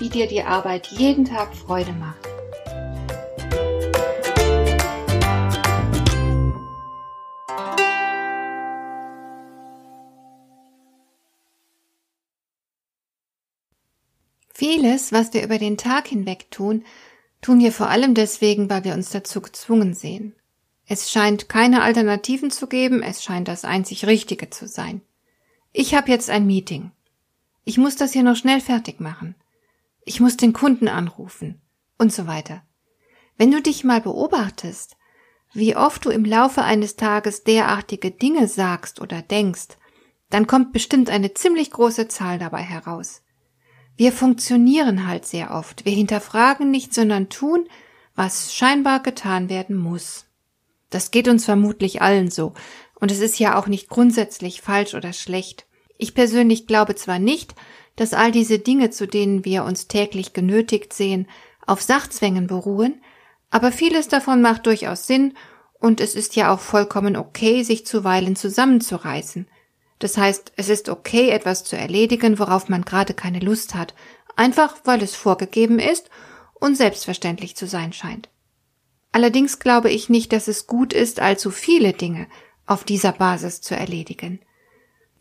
wie dir die Arbeit jeden Tag Freude macht. Vieles, was wir über den Tag hinweg tun, tun wir vor allem deswegen, weil wir uns dazu gezwungen sehen. Es scheint keine Alternativen zu geben, es scheint das einzig Richtige zu sein. Ich habe jetzt ein Meeting. Ich muss das hier noch schnell fertig machen ich muss den Kunden anrufen und so weiter. Wenn du dich mal beobachtest, wie oft du im Laufe eines Tages derartige Dinge sagst oder denkst, dann kommt bestimmt eine ziemlich große Zahl dabei heraus. Wir funktionieren halt sehr oft. Wir hinterfragen nicht, sondern tun, was scheinbar getan werden muss. Das geht uns vermutlich allen so. Und es ist ja auch nicht grundsätzlich falsch oder schlecht. Ich persönlich glaube zwar nicht, dass all diese Dinge, zu denen wir uns täglich genötigt sehen, auf Sachzwängen beruhen, aber vieles davon macht durchaus Sinn und es ist ja auch vollkommen okay, sich zuweilen zusammenzureißen. Das heißt, es ist okay, etwas zu erledigen, worauf man gerade keine Lust hat, einfach weil es vorgegeben ist und selbstverständlich zu sein scheint. Allerdings glaube ich nicht, dass es gut ist, allzu viele Dinge auf dieser Basis zu erledigen.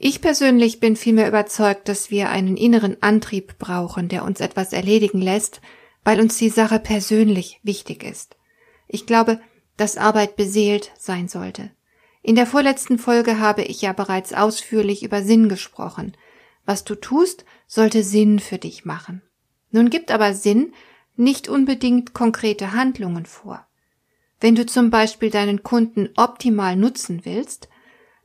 Ich persönlich bin vielmehr überzeugt, dass wir einen inneren Antrieb brauchen, der uns etwas erledigen lässt, weil uns die Sache persönlich wichtig ist. Ich glaube, dass Arbeit beseelt sein sollte. In der vorletzten Folge habe ich ja bereits ausführlich über Sinn gesprochen. Was du tust, sollte Sinn für dich machen. Nun gibt aber Sinn nicht unbedingt konkrete Handlungen vor. Wenn du zum Beispiel deinen Kunden optimal nutzen willst,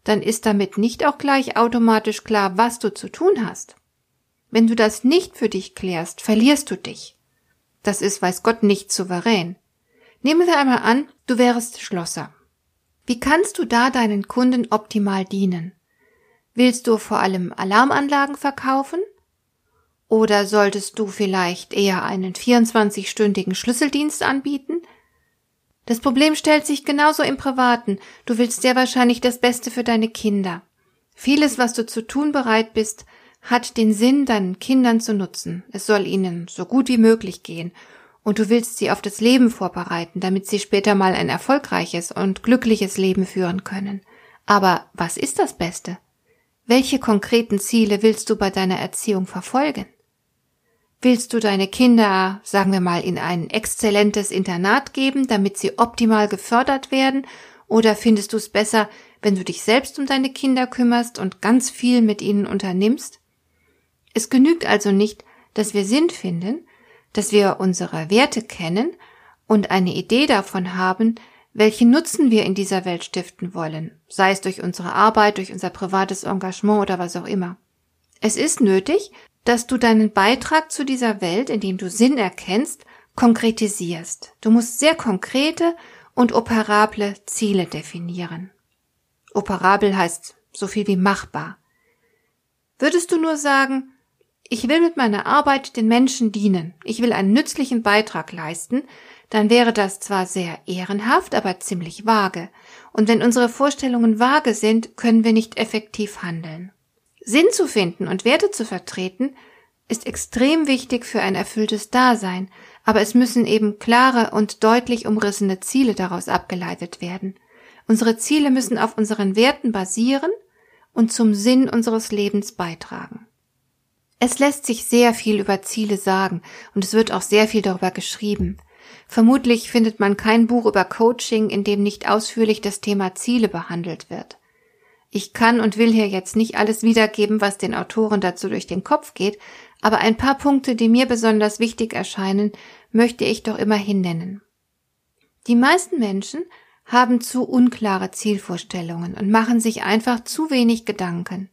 dann ist damit nicht auch gleich automatisch klar, was du zu tun hast. Wenn du das nicht für dich klärst, verlierst du dich. Das ist, weiß Gott, nicht souverän. Nehmen wir einmal an, du wärst Schlosser. Wie kannst du da deinen Kunden optimal dienen? Willst du vor allem Alarmanlagen verkaufen? Oder solltest du vielleicht eher einen 24-stündigen Schlüsseldienst anbieten, das Problem stellt sich genauso im Privaten. Du willst sehr wahrscheinlich das Beste für deine Kinder. Vieles, was du zu tun bereit bist, hat den Sinn, deinen Kindern zu nutzen. Es soll ihnen so gut wie möglich gehen. Und du willst sie auf das Leben vorbereiten, damit sie später mal ein erfolgreiches und glückliches Leben führen können. Aber was ist das Beste? Welche konkreten Ziele willst du bei deiner Erziehung verfolgen? Willst du deine Kinder, sagen wir mal, in ein exzellentes Internat geben, damit sie optimal gefördert werden? Oder findest du es besser, wenn du dich selbst um deine Kinder kümmerst und ganz viel mit ihnen unternimmst? Es genügt also nicht, dass wir Sinn finden, dass wir unsere Werte kennen und eine Idee davon haben, welchen Nutzen wir in dieser Welt stiften wollen, sei es durch unsere Arbeit, durch unser privates Engagement oder was auch immer. Es ist nötig, dass du deinen Beitrag zu dieser Welt, in dem du Sinn erkennst, konkretisierst. Du musst sehr konkrete und operable Ziele definieren. Operabel heißt so viel wie machbar. Würdest du nur sagen, ich will mit meiner Arbeit den Menschen dienen, ich will einen nützlichen Beitrag leisten, dann wäre das zwar sehr ehrenhaft, aber ziemlich vage. Und wenn unsere Vorstellungen vage sind, können wir nicht effektiv handeln. Sinn zu finden und Werte zu vertreten, ist extrem wichtig für ein erfülltes Dasein, aber es müssen eben klare und deutlich umrissene Ziele daraus abgeleitet werden. Unsere Ziele müssen auf unseren Werten basieren und zum Sinn unseres Lebens beitragen. Es lässt sich sehr viel über Ziele sagen und es wird auch sehr viel darüber geschrieben. Vermutlich findet man kein Buch über Coaching, in dem nicht ausführlich das Thema Ziele behandelt wird. Ich kann und will hier jetzt nicht alles wiedergeben, was den Autoren dazu durch den Kopf geht, aber ein paar Punkte, die mir besonders wichtig erscheinen, möchte ich doch immerhin nennen. Die meisten Menschen haben zu unklare Zielvorstellungen und machen sich einfach zu wenig Gedanken.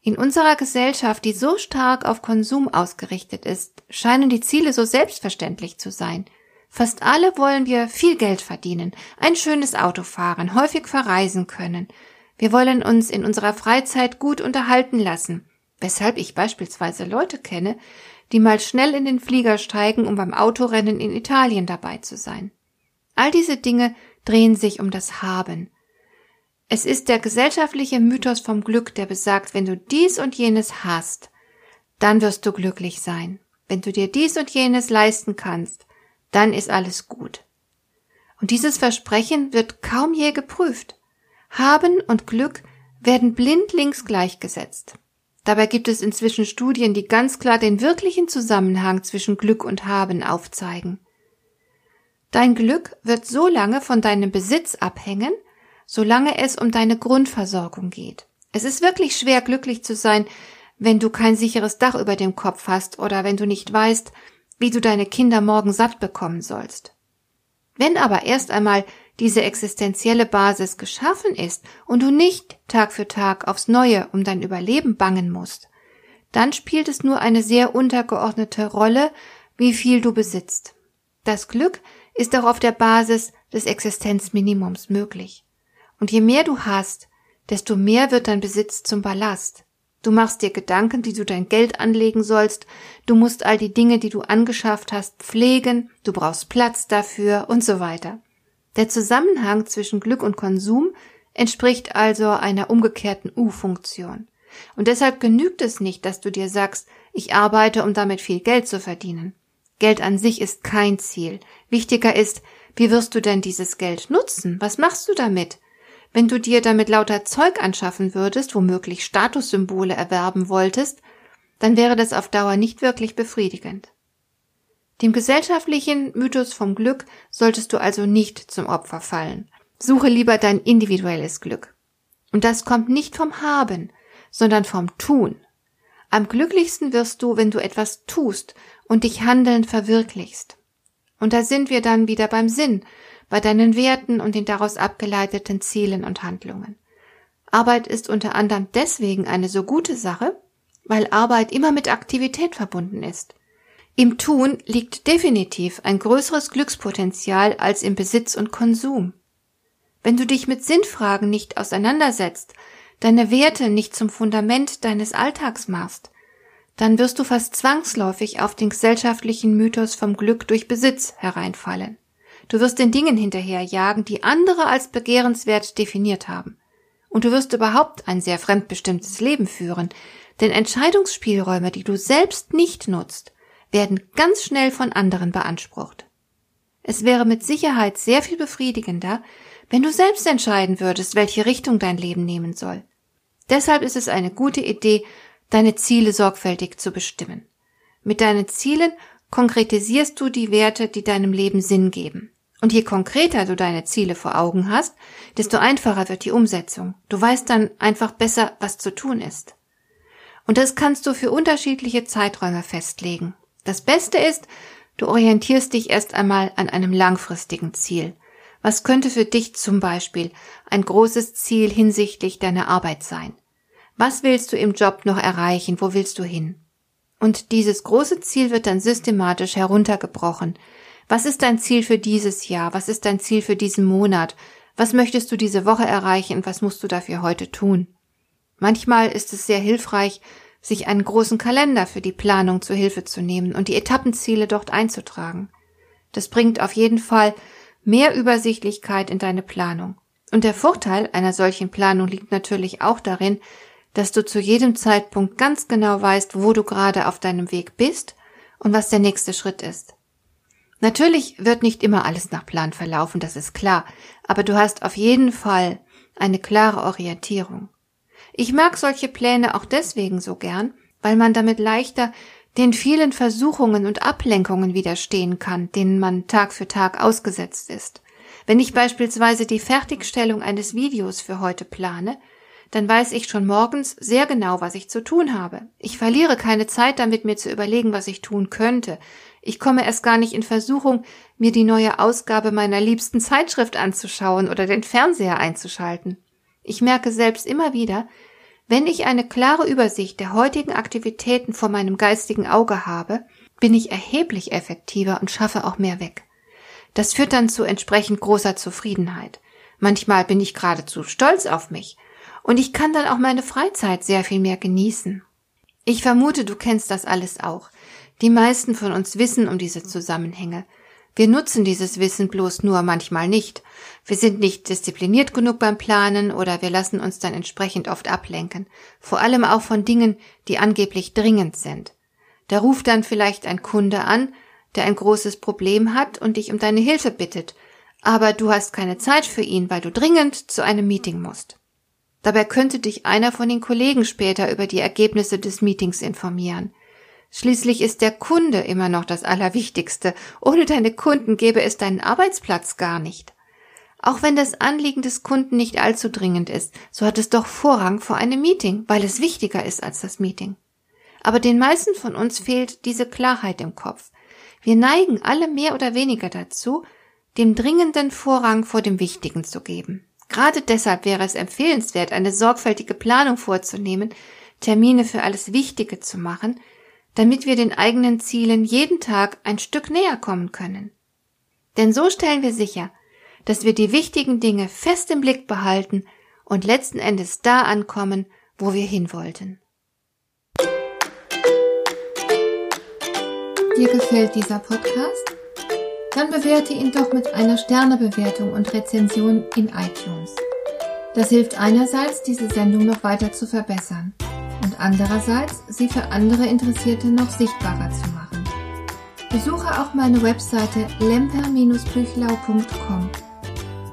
In unserer Gesellschaft, die so stark auf Konsum ausgerichtet ist, scheinen die Ziele so selbstverständlich zu sein. Fast alle wollen wir viel Geld verdienen, ein schönes Auto fahren, häufig verreisen können. Wir wollen uns in unserer Freizeit gut unterhalten lassen, weshalb ich beispielsweise Leute kenne, die mal schnell in den Flieger steigen, um beim Autorennen in Italien dabei zu sein. All diese Dinge drehen sich um das Haben. Es ist der gesellschaftliche Mythos vom Glück, der besagt, wenn du dies und jenes hast, dann wirst du glücklich sein. Wenn du dir dies und jenes leisten kannst, dann ist alles gut. Und dieses Versprechen wird kaum je geprüft. Haben und Glück werden blindlings gleichgesetzt. Dabei gibt es inzwischen Studien, die ganz klar den wirklichen Zusammenhang zwischen Glück und Haben aufzeigen. Dein Glück wird so lange von deinem Besitz abhängen, solange es um deine Grundversorgung geht. Es ist wirklich schwer, glücklich zu sein, wenn du kein sicheres Dach über dem Kopf hast oder wenn du nicht weißt, wie du deine Kinder morgen satt bekommen sollst. Wenn aber erst einmal diese existenzielle Basis geschaffen ist und du nicht Tag für Tag aufs Neue um dein Überleben bangen musst, dann spielt es nur eine sehr untergeordnete Rolle, wie viel du besitzt. Das Glück ist auch auf der Basis des Existenzminimums möglich. Und je mehr du hast, desto mehr wird dein Besitz zum Ballast. Du machst dir Gedanken, wie du dein Geld anlegen sollst, du musst all die Dinge, die du angeschafft hast, pflegen, du brauchst Platz dafür und so weiter. Der Zusammenhang zwischen Glück und Konsum entspricht also einer umgekehrten U-Funktion. Und deshalb genügt es nicht, dass du dir sagst, ich arbeite, um damit viel Geld zu verdienen. Geld an sich ist kein Ziel. Wichtiger ist, wie wirst du denn dieses Geld nutzen? Was machst du damit? Wenn du dir damit lauter Zeug anschaffen würdest, womöglich Statussymbole erwerben wolltest, dann wäre das auf Dauer nicht wirklich befriedigend. Dem gesellschaftlichen Mythos vom Glück solltest du also nicht zum Opfer fallen. Suche lieber dein individuelles Glück. Und das kommt nicht vom Haben, sondern vom Tun. Am glücklichsten wirst du, wenn du etwas tust und dich handelnd verwirklichst. Und da sind wir dann wieder beim Sinn, bei deinen Werten und den daraus abgeleiteten Zielen und Handlungen. Arbeit ist unter anderem deswegen eine so gute Sache, weil Arbeit immer mit Aktivität verbunden ist. Im Tun liegt definitiv ein größeres Glückspotenzial als im Besitz und Konsum. Wenn du dich mit Sinnfragen nicht auseinandersetzt, deine Werte nicht zum Fundament deines Alltags machst, dann wirst du fast zwangsläufig auf den gesellschaftlichen Mythos vom Glück durch Besitz hereinfallen. Du wirst den Dingen hinterherjagen, die andere als begehrenswert definiert haben. Und du wirst überhaupt ein sehr fremdbestimmtes Leben führen, denn Entscheidungsspielräume, die du selbst nicht nutzt, werden ganz schnell von anderen beansprucht. Es wäre mit Sicherheit sehr viel befriedigender, wenn du selbst entscheiden würdest, welche Richtung dein Leben nehmen soll. Deshalb ist es eine gute Idee, deine Ziele sorgfältig zu bestimmen. Mit deinen Zielen konkretisierst du die Werte, die deinem Leben Sinn geben. Und je konkreter du deine Ziele vor Augen hast, desto einfacher wird die Umsetzung. Du weißt dann einfach besser, was zu tun ist. Und das kannst du für unterschiedliche Zeiträume festlegen. Das Beste ist, du orientierst dich erst einmal an einem langfristigen Ziel. Was könnte für dich zum Beispiel ein großes Ziel hinsichtlich deiner Arbeit sein? Was willst du im Job noch erreichen? Wo willst du hin? Und dieses große Ziel wird dann systematisch heruntergebrochen, was ist dein Ziel für dieses Jahr? Was ist dein Ziel für diesen Monat? Was möchtest du diese Woche erreichen was musst du dafür heute tun? Manchmal ist es sehr hilfreich, sich einen großen Kalender für die Planung zur Hilfe zu nehmen und die Etappenziele dort einzutragen. Das bringt auf jeden Fall mehr Übersichtlichkeit in deine Planung. Und der Vorteil einer solchen Planung liegt natürlich auch darin, dass du zu jedem Zeitpunkt ganz genau weißt, wo du gerade auf deinem Weg bist und was der nächste Schritt ist. Natürlich wird nicht immer alles nach Plan verlaufen, das ist klar, aber du hast auf jeden Fall eine klare Orientierung. Ich mag solche Pläne auch deswegen so gern, weil man damit leichter den vielen Versuchungen und Ablenkungen widerstehen kann, denen man Tag für Tag ausgesetzt ist. Wenn ich beispielsweise die Fertigstellung eines Videos für heute plane, dann weiß ich schon morgens sehr genau, was ich zu tun habe. Ich verliere keine Zeit damit, mir zu überlegen, was ich tun könnte. Ich komme erst gar nicht in Versuchung, mir die neue Ausgabe meiner liebsten Zeitschrift anzuschauen oder den Fernseher einzuschalten. Ich merke selbst immer wieder, Wenn ich eine klare Übersicht der heutigen Aktivitäten vor meinem geistigen Auge habe, bin ich erheblich effektiver und schaffe auch mehr weg. Das führt dann zu entsprechend großer Zufriedenheit. Manchmal bin ich geradezu stolz auf mich und ich kann dann auch meine Freizeit sehr viel mehr genießen. Ich vermute, du kennst das alles auch. Die meisten von uns wissen um diese Zusammenhänge. Wir nutzen dieses Wissen bloß nur manchmal nicht. Wir sind nicht diszipliniert genug beim Planen oder wir lassen uns dann entsprechend oft ablenken, vor allem auch von Dingen, die angeblich dringend sind. Da ruft dann vielleicht ein Kunde an, der ein großes Problem hat und dich um deine Hilfe bittet, aber du hast keine Zeit für ihn, weil du dringend zu einem Meeting musst. Dabei könnte dich einer von den Kollegen später über die Ergebnisse des Meetings informieren. Schließlich ist der Kunde immer noch das Allerwichtigste. Ohne deine Kunden gäbe es deinen Arbeitsplatz gar nicht. Auch wenn das Anliegen des Kunden nicht allzu dringend ist, so hat es doch Vorrang vor einem Meeting, weil es wichtiger ist als das Meeting. Aber den meisten von uns fehlt diese Klarheit im Kopf. Wir neigen alle mehr oder weniger dazu, dem dringenden Vorrang vor dem Wichtigen zu geben. Gerade deshalb wäre es empfehlenswert, eine sorgfältige Planung vorzunehmen, Termine für alles Wichtige zu machen, damit wir den eigenen Zielen jeden Tag ein Stück näher kommen können. Denn so stellen wir sicher, dass wir die wichtigen Dinge fest im Blick behalten und letzten Endes da ankommen, wo wir hin wollten. Dir gefällt dieser Podcast? Dann bewerte ihn doch mit einer Sternebewertung und Rezension in iTunes. Das hilft einerseits, diese Sendung noch weiter zu verbessern und andererseits sie für andere Interessierte noch sichtbarer zu machen. Besuche auch meine Webseite lemper-büchlau.com.